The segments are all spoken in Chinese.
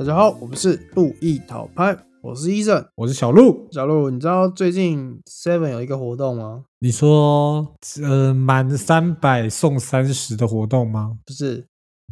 大家好，我们是路易讨拍，我是医生我是小鹿。小鹿。你知道最近 Seven 有一个活动吗？你说，呃，满三百送三十的活动吗？不是，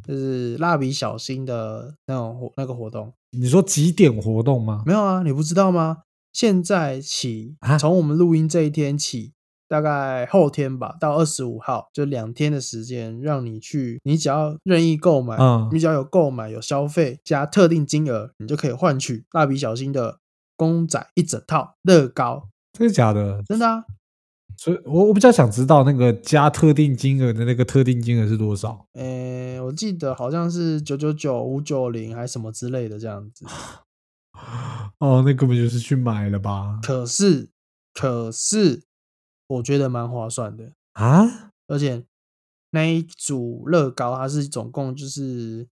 就是蜡笔小新的那种活那个活动。你说几点活动吗？没有啊，你不知道吗？现在起，啊从我们录音这一天起，大概后天吧，到二十五号，就两天的时间，让你去，你只要任意购买，嗯你只要有购买有消费加特定金额，你就可以换取蜡笔小新的公仔一整套乐高，真的假的？真的啊。所以我我比较想知道那个加特定金额的那个特定金额是多少？诶，我记得好像是九九九、五九零还是什么之类的这样子。哦，那根本就是去买了吧？可是，可是我觉得蛮划算的，啊？而且那一组乐高它是总共就是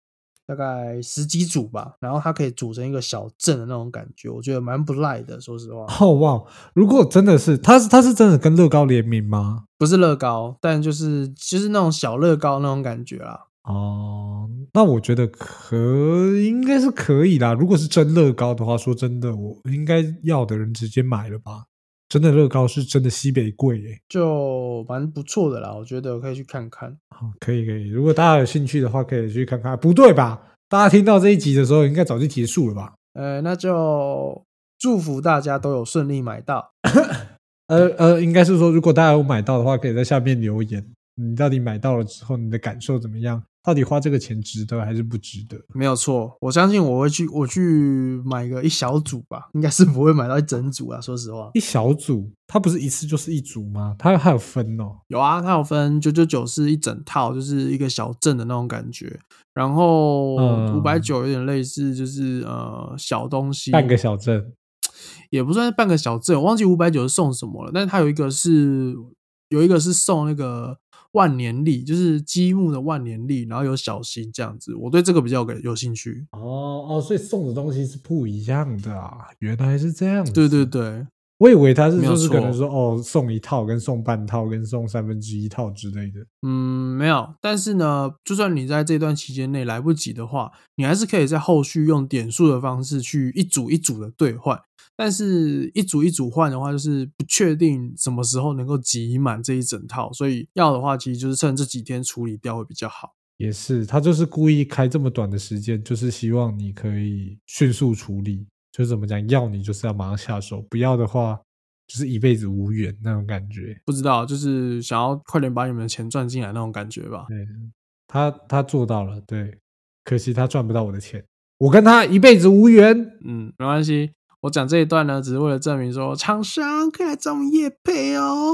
大概十几组吧，然后它可以组成一个小镇的那种感觉，我觉得蛮不赖的。说实话，哦哇！如果真的是，它是它是真的跟乐高联名吗？不是乐高，但就是就是那种小乐高那种感觉啦。哦，那我觉得可应该是可以啦。如果是真乐高的话，说真的，我应该要的人直接买了吧。真的乐高是真的西北贵耶。就蛮不错的啦，我觉得可以去看看。好，可以可以。如果大家有兴趣的话，可以去看看。不对吧？大家听到这一集的时候，应该早就结束了吧？呃，那就祝福大家都有顺利买到。呃呃，应该是说，如果大家有买到的话，可以在下面留言，你到底买到了之后，你的感受怎么样？到底花这个钱值得还是不值得？没有错，我相信我会去，我去买个一小组吧，应该是不会买到一整组啊。说实话，一小组，它不是一次就是一组吗？它还有分哦。有啊，它有分九九九是一整套，就是一个小镇的那种感觉，然后嗯五百九有点类似，就是呃小东西，半个小镇，也不算是半个小镇，我忘记五百九是送什么了，但是它有一个是有一个是送那个万年历，就是积木的万年历，然后有小新这样子，我对这个比较有有兴趣。哦哦，所以送的东西是不一样的啊！原来是这样子。对对对，我以为他是就是可能说哦，送一套跟送半套跟送三分之一套之类的。嗯，没有。但是呢，就算你在这段期间内来不及的话，你还是可以在后续用点数的方式去一组一组的兑换。但是，一组一组换的话，就是不确定什么时候能够集满这一整套，所以要的话，其实就是趁这几天处理掉会比较好。也是，他就是故意开这么短的时间，就是希望你可以迅速处理。就是怎么讲，要你就是要马上下手，不要的话就是一辈子无缘那种感觉。不知道，就是想要快点把你们的钱赚进来那种感觉吧。对，他他做到了，对，可惜他赚不到我的钱，我跟他一辈子无缘。嗯，没关系。我讲这一段呢，只是为了证明说，厂商可以来找我们叶配哦。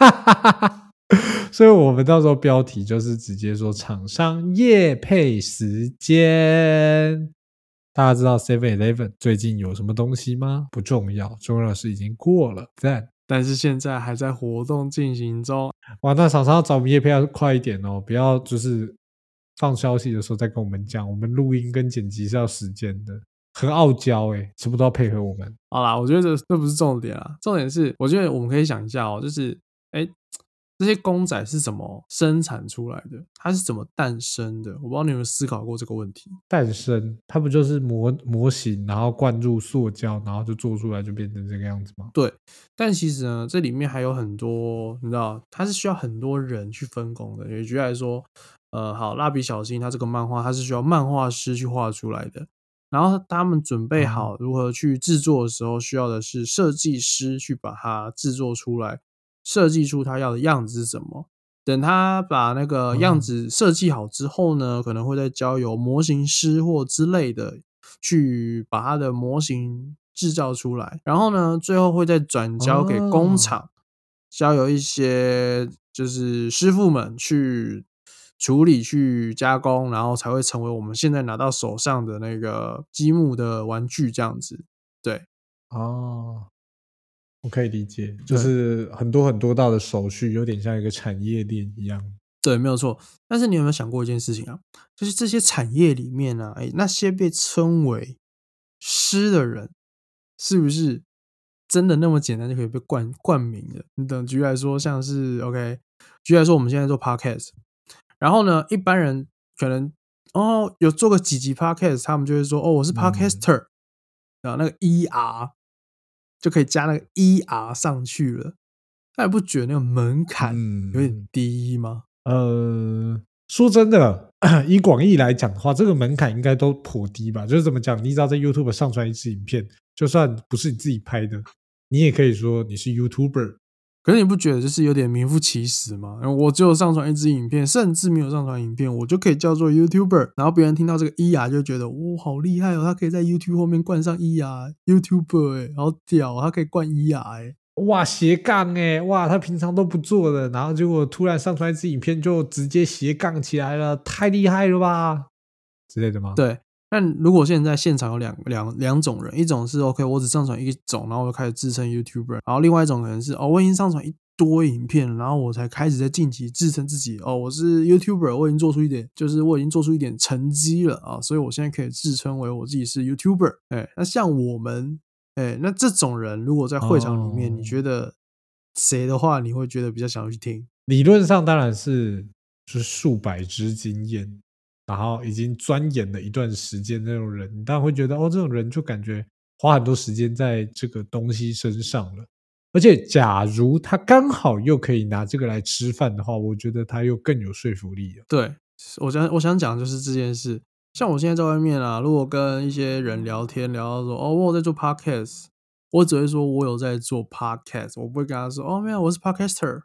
所以我们到时候标题就是直接说厂商夜配时间。大家知道 Seven Eleven 最近有什么东西吗？不重要，重要的是已经过了。赞！但是现在还在活动进行中，哇，那厂商要找我们夜配要快一点哦，不要就是放消息的时候再跟我们讲，我们录音跟剪辑是要时间的，很傲娇诶、什么都要配合我们。好啦，我觉得这这不是重点啊，重点是我觉得我们可以想一下哦，就是哎，这些公仔是怎么生产出来的？它是怎么诞生的？我不知道你有没有思考过这个问题。诞生，它不就是模模型，然后灌入塑胶，然后就做出来就变成这个样子吗？对，但其实呢，这里面还有很多，你知道，它是需要很多人去分工的。举例来说，呃，好，蜡笔小新它这个漫画，它是需要漫画师去画出来的。然后他们准备好如何去制作的时候，需要的是设计师去把它制作出来，设计出他要的样子是什么。等他把那个样子设计好之后呢，可能会再交由模型师或之类的去把它的模型制造出来，然后呢，最后会再转交给工哦。厂，交由一些就是师傅们去处理、去加工，然后才会成为我们现在拿到手上的那个积木的玩具这样子。对，哦，我可以理解，就是很多很多道的手续，有点像一个产业链一样。对，没有错。但是你有没有想过一件事情啊？就是这些产业里面呢、啊，哎，那些被称为师的人，是不是真的那么简单就可以被冠冠名的？你等举例来说，像是 OK，举例来说，我们现在做 Podcast，然后呢，一般人可能哦，有做个几集 podcast，他们就会说哦，我是嗯 podcaster，、然后那个 er 就可以加那个 er 上去了。那你不觉得那个门槛嗯有点低吗？呃，说真的，以广义来讲的话，这个门槛应该都颇低吧？就是怎么讲，你只要在 YouTube 上传一支影片，就算不是你自己拍的，你也可以说你是 YouTuber。可是你不觉得就是有点名副其实吗？我只有上传一支影片，甚至没有上传影片，我就可以叫做 YouTuber。然后别人听到这个 ER 就觉得哇，好厉害哦，他可以在 YouTube 后面冠上 ER，YouTuber 哎，好屌，他可以冠 ER 哎。哇，斜杠哎，哇，他平常都不做的，然后结果突然上传一支影片就直接斜杠起来了，太厉害了吧之类的吗？，对，但如果现在现场有两两两种人，一种是 OK，我只上传一种，然后我就开始自称 YouTuber，然后另外一种可能是哦，我已经上传一堆影片，然后我才开始在近期自称自己哦，我是 YouTuber，我已经做出一点，就是我已经做出一点成绩了啊，所以我现在可以自称为我自己是 YouTuber。哎，那像我们，哎，那这种人如果在会场里面，哦你觉得谁的话，你会觉得比较想要去听？理论上当然是就是数百只经验，然后已经钻研了一段时间那种人，你当然会觉得哦，这种人就感觉花很多时间在这个东西身上了。而且，假如他刚好又可以拿这个来吃饭的话，我觉得他又更有说服力了。对，我想我想讲的就是这件事。像我现在在外面啊，如果跟一些人聊天，聊到说哦，我有在做 podcast，我只会说我有在做 podcast，我不会跟他说哦，没有，我是 podcaster，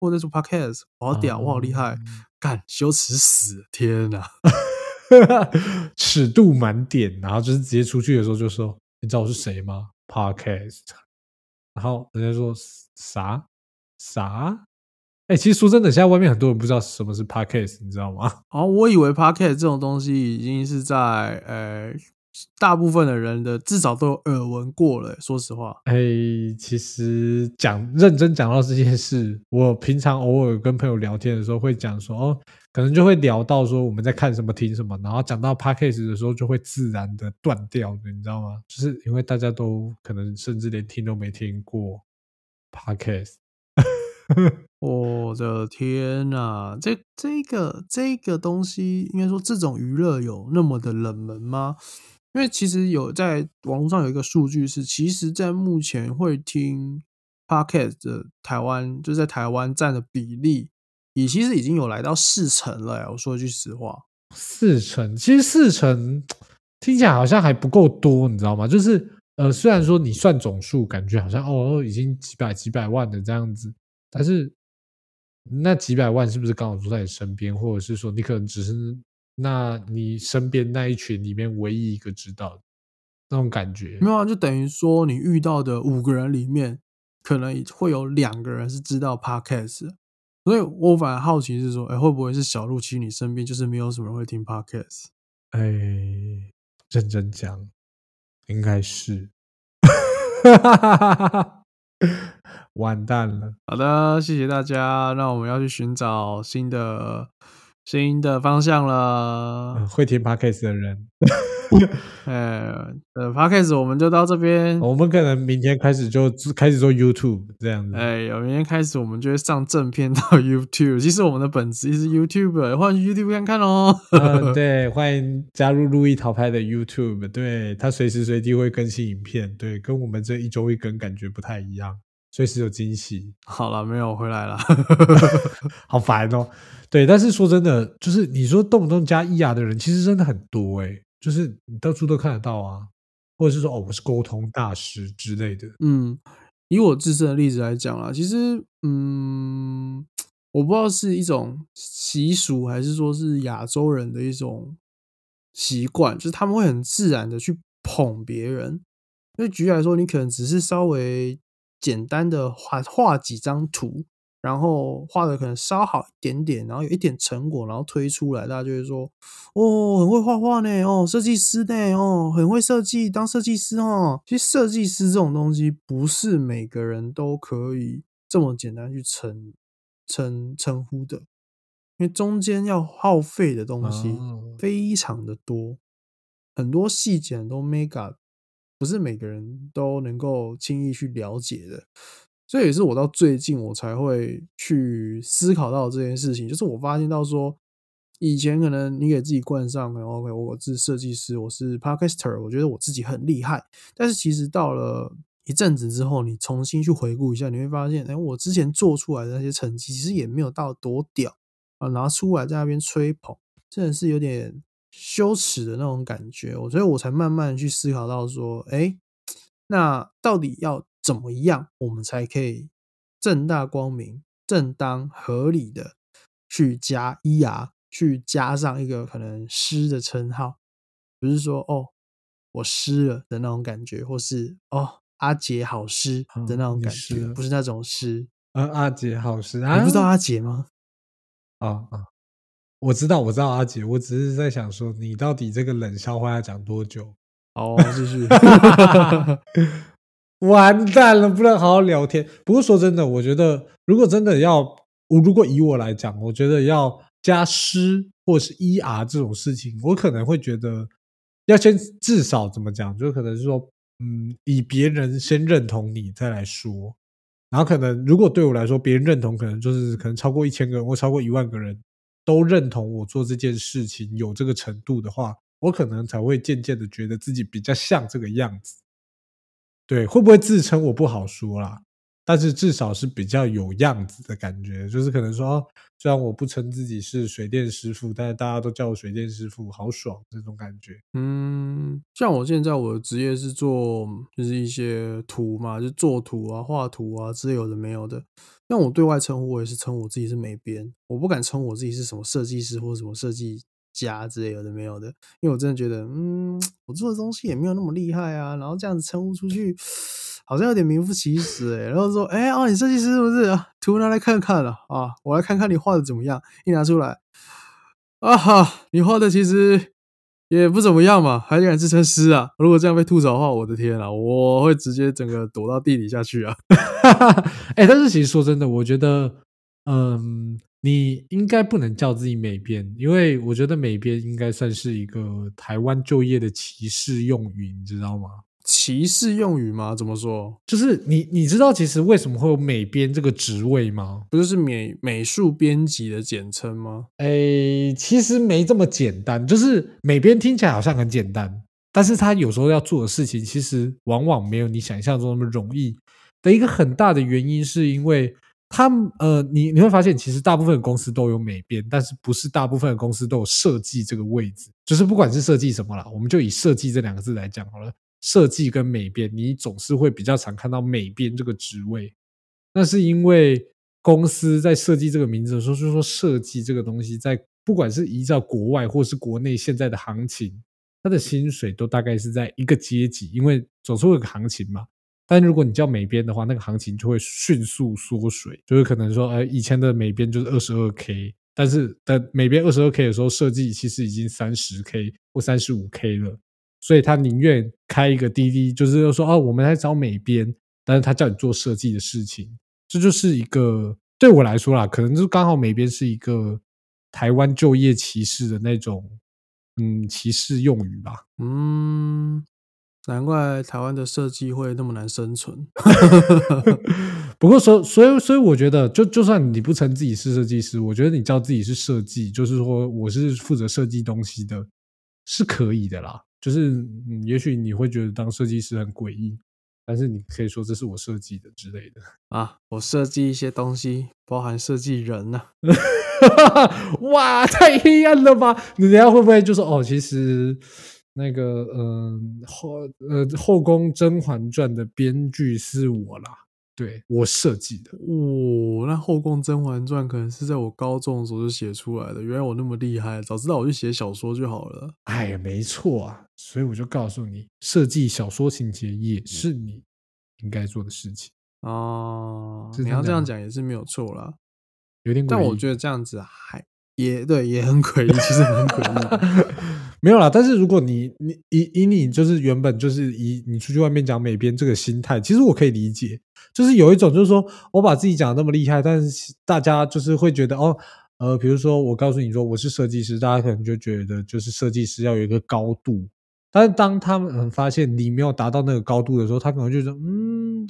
我在做 podcast，我好屌，我好厉害，哦干羞耻死了，天哪！尺度满点，然后就是直接出去的时候就说：“你知道我是谁吗？”Podcast，然后人家说啥啥？哎、其实说真的，现在外面很多人不知道什么是 Podcast，你知道吗？哦，我以为 podcast 这种东西已经是在呃大部分的人的至少都有耳闻过了。说实话，哎、其实讲认真讲到这件事，我平常偶尔跟朋友聊天的时候会讲说，哦，可能就会聊到说我们在看什么、听什么，然后讲到 podcast 的时候就会自然的断掉的，你知道吗？就是因为大家都可能甚至连听都没听过 podcast。我的天呐，这这个这个东西，应该说这种娱乐有那么的冷门吗？因为其实有在网络上有一个数据是，其实在目前会听 podcast 的台湾，就在台湾占的比例，也其实已经有来到四成了。我说句实话，四成，其实四成听起来好像还不够多，你知道吗？就是呃，虽然说你算总数，感觉好像哦已经几百几百万的这样子，但是那几百万是不是刚好坐在你身边，或者是说你可能只是那你身边那一群里面唯一一个知道的那种感觉没？有啊，就等于说你遇到的五个人里面，可能会有两个人是知道 podcast，的所以我反而好奇是说，哎、会不会是小鹿？其实你身边就是没有什么人会听 podcast。哎，认真讲，应该是，完蛋了。好的，谢谢大家。那我们要去寻找新的新的方向了嗯。会听 podcast 的人，哎、呃，podcast 我们就到这边。我们可能明天开始就开始做 YouTube 这样子。哎，有明天开始我们就会上正片到 YouTube。其实我们的本质是 YouTube，欢迎 YouTube 看看哦。嗯，对，欢迎加入路易淘拍的 YouTube，对他随时随地会更新影片，对，跟我们这一周一更感觉不太一样，随时有惊喜，好了，没有回来了。好烦哦。对，但是说真的，就是你说动不动加 ER 的人，其实真的很多诶、就是你到处都看得到啊，或者是说哦，我是沟通大师之类的。嗯，以我自身的例子来讲啊，其实，嗯，我不知道是一种习俗，还是说是亚洲人的一种习惯，就是他们会很自然的去捧别人。因为举例来说，你可能只是稍微简单的画画几张图，然后画的可能稍好一点点，然后有一点成果，然后推出来，大家就会说：“哦，很会画画呢，哦，设计师呢，哦，很会设计，当设计师哦。”其实设计师这种东西，不是每个人都可以这么简单去称称称呼的，因为中间要耗费的东西哦非常的多，很多细节很多 mega 不是每个人都能够轻易去了解的。这也是我到最近我才会去思考到这件事情，就是我发现到说，以前可能你给自己冠上，OK，我是设计师，我是 Podcaster，我觉得我自己很厉害。但是其实到了一阵子之后，你重新去回顾一下，你会发现，哎，我之前做出来的那些成绩，其实也没有到多屌啊，拿出来在那边吹捧，真的是有点羞耻的那种感觉。我所以，我才慢慢去思考到说，哎，那到底要怎么样，我们才可以正大光明、正当合理的去加 ER？去加上一个可能师的称号，不是说哦我师了的那种感觉，或是哦阿杰好师的那种感觉，不是那种师。呃，阿杰好师，你不知道阿杰吗？啊啊，我知道，我知道阿杰，我只是在想说，你到底这个冷笑话要讲多久？哦，继续。完蛋了，不能好好聊天。不过说真的，我觉得如果真的要，我如果以我来讲，我觉得要。加师或是 er 这种事情，我可能会觉得要先至少怎么讲，就可能是说，嗯，以别人先认同你再来说，然后可能如果对我来说，别人认同可能就是可能超过一千个人或超过一万个人都认同我做这件事情有这个程度的话，我可能才会渐渐的觉得自己比较像这个样子。对，会不会自称我不好说啦。但是至少是比较有样子的感觉，就是可能说，虽然我不称自己是水电师傅，但是大家都叫我水电师傅，好爽这种感觉。嗯，像我现在我的职业是做，就是一些图嘛，就做图啊、画图啊之类的没有的。那我对外称呼，我也是称我自己是美编，我不敢称我自己是什么设计师或者什么设计。家之类有的没有的，因为我真的觉得，嗯，我做的东西也没有那么厉害啊，然后这样子称呼出去，好像有点名副其实哎。然后说，哎哦，你设计师是不是啊？图拿来看看了啊，我来看看你画的怎么样。一拿出来，啊哈，你画的其实也不怎么样嘛，还敢自称师啊？如果这样被吐槽的话，我的天啊，我会直接整个躲到地底下去啊！哎，但是其实说真的，我觉得，嗯。你应该不能叫自己美编，因为我觉得美编应该算是一个台湾就业的歧视用语，你知道吗？歧视用语吗？怎么说？就是你你知道其实为什么会有美编这个职位吗？不就是美美术编辑的简称吗？诶，其实没这么简单。就是美编听起来好像很简单，但是他有时候要做的事情，其实往往没有你想象中那么容易。的一个很大的原因是因为。他呃，你你会发现，其实大部分公司都有美编，但是不是大部分的公司都有设计这个位置。就是不管是设计什么啦，我们就以设计这两个字来讲好了。设计跟美编，你总是会比较常看到美编这个职位。那是因为公司在设计这个名字的时候，就是说设计这个东西，在不管是依照国外或是国内现在的行情，它的薪水都大概是在一个阶级，因为总是会有个行情嘛。但如果你叫美编的话，那个行情就会迅速缩水，就是可能说，呃，以前的美编就是二十二 k，但是等美编二十二 k 的时候，设计其实已经三十 k 或三十五 k 了，所以他宁愿开一个滴滴，就是说，哦，我们来找美编，但是他叫你做设计的事情，这就是一个对我来说啦，可能就刚好美编是一个台湾就业歧视的那种，嗯，歧视用语吧，嗯。难怪台湾的设计会那么难生存。不过，所所以所以，我觉得，就就算你不称自己是设计师，我觉得你叫自己是设计，就是说我是负责设计东西的，是可以的啦。就是，嗯，也许你会觉得当设计师很诡异，但是你可以说这是我设计的之类的啊。我设计一些东西，包含设计人呢。哇，太黑暗了吧？你等下会不会就说哦，其实？那个，嗯，后呃，《后宫甄嬛传》的编剧是我啦，对我设计的。哦，那《后宫甄嬛传》可能是在我高中的时候就写出来的。原来我那么厉害，早知道我就写小说就好了。哎呀，没错啊，所以我就告诉你，设计小说情节也是你应该做的事情哦。你要这样讲也是没有错啦，有点，但我觉得这样子还。也对，也很诡异，其实很诡异。没有啦，但是如果你你以以你就是原本就是以你出去外面讲美编这个心态，其实我可以理解。就是有一种就是说我把自己讲的那么厉害，但是大家就是会觉得哦，呃，比如说我告诉你说我是设计师，大家可能就觉得就是设计师要有一个高度。但是当他们发现你没有达到那个高度的时候，他可能就说嗯。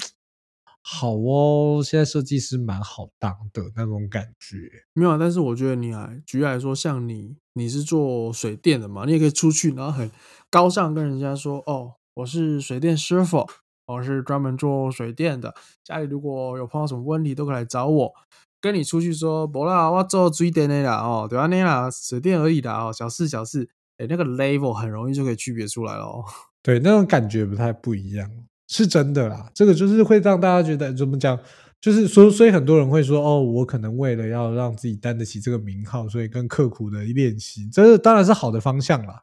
好哦，现在设计师蛮好当的那种感觉。没有，但是我觉得你还举例来说，像你你是做水电的嘛，你也可以出去，然后很高尚跟人家说，哦，我是水电师傅，我是专门做水电的，家里如果有碰到什么问题，都可以来找我。跟你出去说，不啦，我做水电的啦，哦，对啊，那啦，水电而已啦，哦，小事小事，哎，那个 level 很容易就可以区别出来了。对，那种感觉不太不一样，是真的啦。这个就是会让大家觉得怎么讲，就是所所以很多人会说，哦，我可能为了要让自己担得起这个名号，所以更刻苦的练习，这是当然是好的方向啦。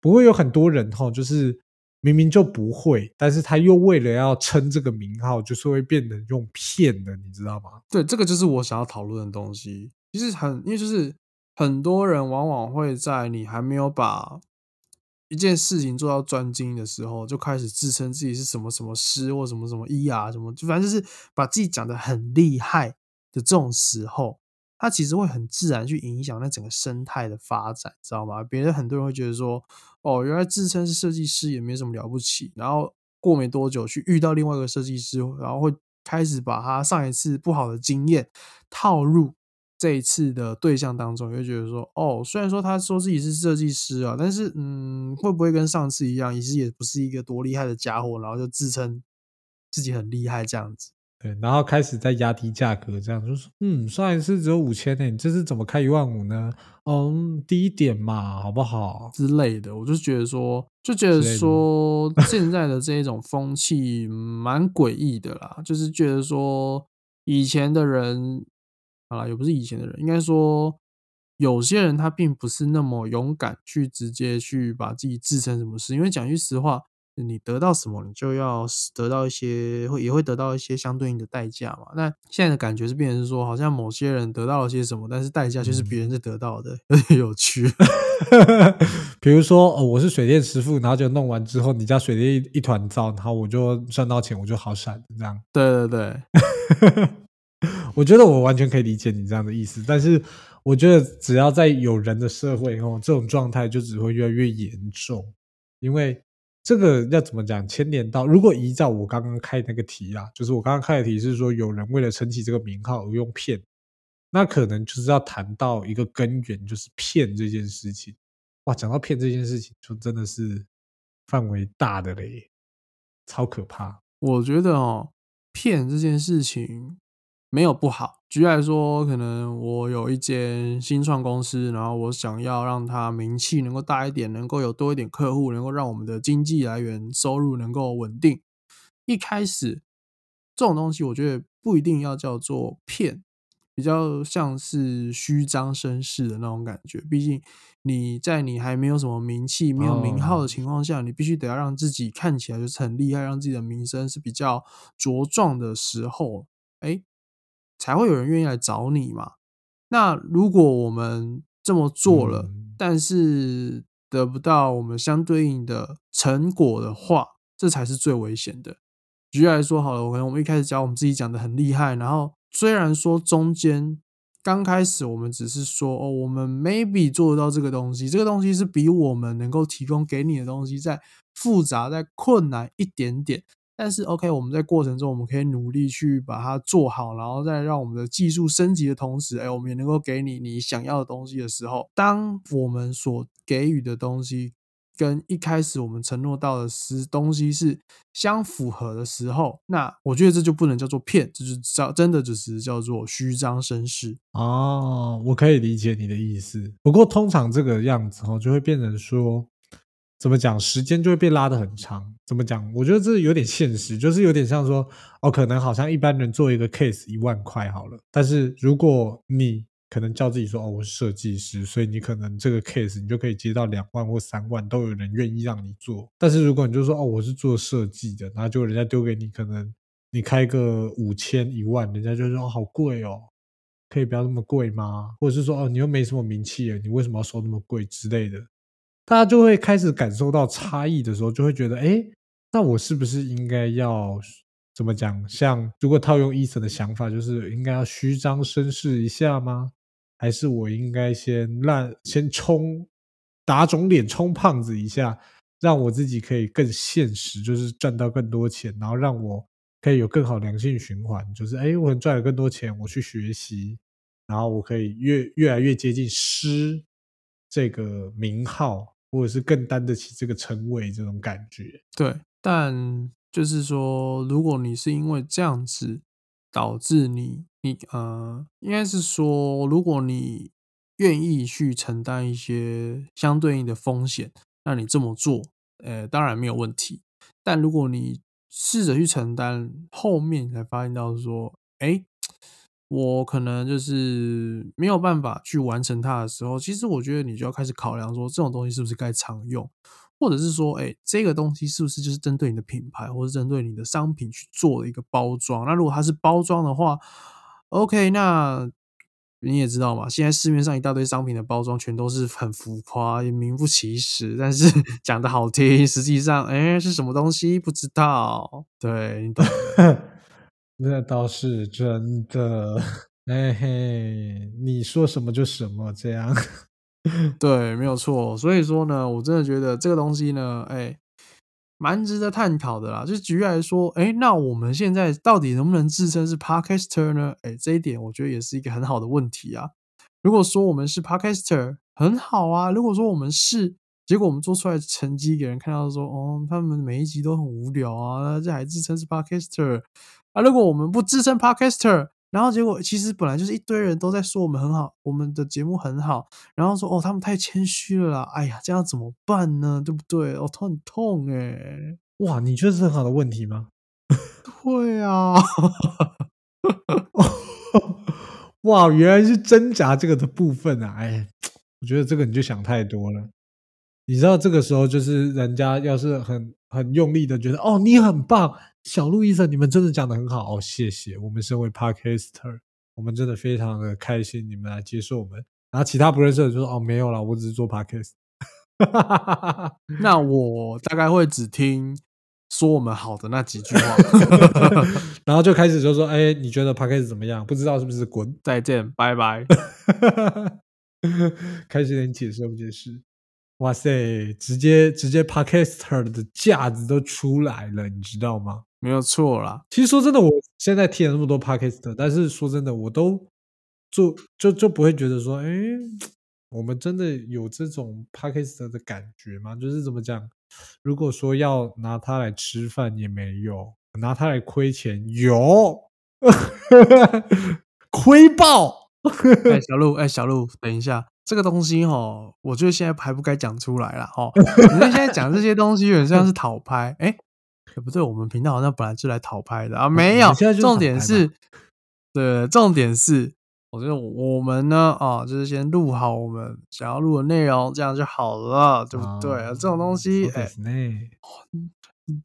不会有很多人哈，就是明明就不会，但是他又为了要称这个名号，就是会变得用骗的，你知道吗？对，这个就是我想要讨论的东西。其实很，因为就是很多人往往会在你还没有把一件事情做到专精的时候，就开始自称自己是什么什么师或什么什么医啊，什么就反正就是把自己讲的很厉害的这种时候。它其实会很自然去影响那整个生态的发展，知道吗？别人很多人会觉得说，哦，原来自称是设计师也没什么了不起。然后过没多久去遇到另外一个设计师，然后会开始把他上一次不好的经验套入这一次的对象当中，会觉得说，哦，虽然说他说自己是设计师啊，但是嗯，会不会跟上次一样，其实也不是一个多厉害的家伙，然后就自称自己很厉害这样子。对，然后开始在压低价格，这样就说，嗯，上一次只有五千呢，你这次怎么开一万五呢？嗯，低一点嘛，好不好？之类的，我就觉得说，就觉得说，现在的这一种风气蛮诡异的啦，就是觉得说，以前的人，啊，也不是以前的人，应该说，有些人他并不是那么勇敢去直接去把自己置身什么事，因为讲句实话。你得到什么，你就要得到一些，会也会得到一些相对应的代价嘛。那现在的感觉是变成是说，好像某些人得到了些什么，但是代价却是别人在得到的，有点有趣。比如说，哦，我是水电师傅，然后就弄完之后，你家水电一一团糟，然后我就赚到钱，我就好闪这样。对对对，我觉得我完全可以理解你这样的意思，但是我觉得只要在有人的社会哦，这种状态就只会越来越严重，因为。这个要怎么讲？牵连到，如果依照我刚刚开那个题啊，就是我刚刚开的题是说，有人为了撑起这个名号而用骗，那可能就是要谈到一个根源，就是骗这件事情。哇，讲到骗这件事情，就真的是范围大的嘞，超可怕。我觉得哦，骗这件事情。没有不好。举例来说，可能我有一间新创公司，然后我想要让它名气能够大一点，能够有多一点客户，能够让我们的经济来源收入能够稳定。一开始这种东西，我觉得不一定要叫做骗，比较像是虚张声势的那种感觉。毕竟你在你还没有什么名气、没有名号的情况下，你必须得要让自己看起来就是很厉害，让自己的名声是比较茁壮的时候，哎。才会有人愿意来找你嘛？那如果我们这么做了，但是得不到我们相对应的成果的话，这才是最危险的。举例来说，好了，我可能我们一开始讲我们自己讲的很厉害，然后虽然说中间刚开始我们只是说哦，我们 maybe 做得到这个东西，这个东西是比我们能够提供给你的东西再复杂、再困难一点点。但是，OK，我们在过程中，我们可以努力去把它做好，然后再让我们的技术升级的同时，哎，我们也能够给你你想要的东西的时候，当我们所给予的东西跟一开始我们承诺到的是东西是相符合的时候，那我觉得这就不能叫做骗，这就叫真的只是叫做虚张声势哦。我可以理解你的意思，不过通常这个样子哦，就会变成说。怎么讲？时间就会被拉得很长。怎么讲？我觉得这有点现实，就是有点像说，哦，可能好像一般人做一个 case 一万块好了，但是如果你可能叫自己说，哦，我是设计师，所以你可能这个 case 你就可以接到两万或三万，都有人愿意让你做。但是如果你就说，哦，我是做设计的，然后就人家丢给你，可能你开个五千一万，人家就说，哦，好贵哦，可以不要那么贵吗？或者是说，哦，你又没什么名气，你为什么要收那么贵之类的？大家就会开始感受到差异的时候，就会觉得，哎，那我是不是应该要怎么讲？像如果套用伊森的想法，就是应该要虚张声势一下吗？还是我应该先让先冲打肿脸充胖子一下，让我自己可以更现实，就是赚到更多钱，然后让我可以有更好良性循环，就是哎，我赚了更多钱，我去学习，然后我可以越越来越接近师这个名号，或者是更担得起这个称谓这种感觉。对，但就是说，如果你是因为这样子导致你你呃，应该是说，如果你愿意去承担一些相对应的风险，那你这么做，呃，当然没有问题。但如果你试着去承担，后面才发现到说，哎，我可能就是没有办法去完成它的时候，其实我觉得你就要开始考量说，这种东西是不是该常用，或者是说，哎，这个东西是不是就是针对你的品牌，或是针对你的商品去做的一个包装？那如果它是包装的话，OK，那。你也知道嘛，现在市面上一大堆商品的包装全都是很浮夸，也名不其实。但是 讲的好听，实际上，哎，是什么东西不知道？对你懂？那倒是真的。哎嘿，你说什么就什么，这样。对，没有错。所以说呢，我真的觉得这个东西呢，哎。蛮值得探讨的啦，就举例来说，哎，那我们现在到底能不能自称是 Podcaster 呢？哎，这一点我觉得也是一个很好的问题啊。如果说我们是 Podcaster，很好啊。如果说我们是，结果我们做出来成绩给人看到说，哦，他们每一集都很无聊啊，这还自称是 Podcaster 啊？如果我们不自称 Podcaster，然后结果其实本来就是一堆人都在说我们很好，我们的节目很好，然后说哦他们太谦虚了啦，哎呀这样怎么办呢？对不对？我头很痛哎，哇，你觉得是很好的问题吗？对啊，哇，原来是挣扎这个的部分啊，哎，我觉得这个你就想太多了。你知道这个时候就是人家要是很很用力的觉得哦你很棒。小路医生，你们真的讲的很好哦，谢谢。我们身为 Podcaster，我们真的非常的开心，你们来接受我们。然后其他不认识的就说：“哦，没有了，我只是做 Podcast。”那我大概会只听说我们好的那几句话 然后就开始就说：“哎，你觉得 Podcast 怎么样？不知道是不是滚？再见，拜拜。”开始点解释都不解释？哇塞，直接直接 Podcaster 的架子都出来了，你知道吗？没有错啦。其实说真的，我现在听了那么多 podcast，但是说真的，我都就就就不会觉得说，哎，我们真的有这种 podcast 的感觉吗？就是怎么讲？如果说要拿它来吃饭也没有，拿它来亏钱有，亏爆！哎，小鹿，哎，小鹿，等一下，这个东西哈，我觉得现在还不该讲出来了哈。你们现在讲这些东西，有点像是讨拍，哎。也不对，我们频道好像本来就来讨拍的啊，没有。重点是，对，重点是，我觉得我们呢，啊，就是先录好我们想要录的内容，这样就好了，对不对？这种东西，哎，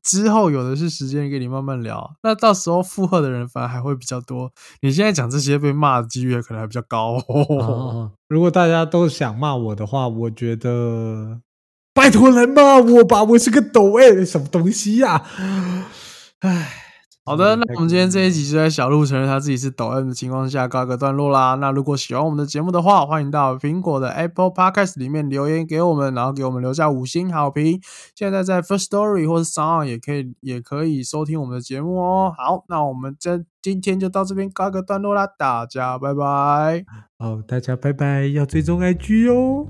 之后有的是时间给你慢慢聊。那到时候附和的人反而还会比较多。你现在讲这些被骂的几率可能还比较高。如果大家都想骂我的话，我觉得。拜托来骂我吧，我是个抖哎，什么东西呀？唉，好的，那我们今天这一集就在小鹿承认他自己是抖 M 的情况下告一个段落啦。那如果喜欢我们的节目的话，欢迎到苹果的 Apple Podcast 里面留言给我们，然后给我们留下五星好评。现在在 First Story 或者 Sound 也可以，也可以收听我们的节目哦。好，那我们这今天就到这边告个段落啦，大家拜拜。好，大家拜拜，要追踪 IG 哦。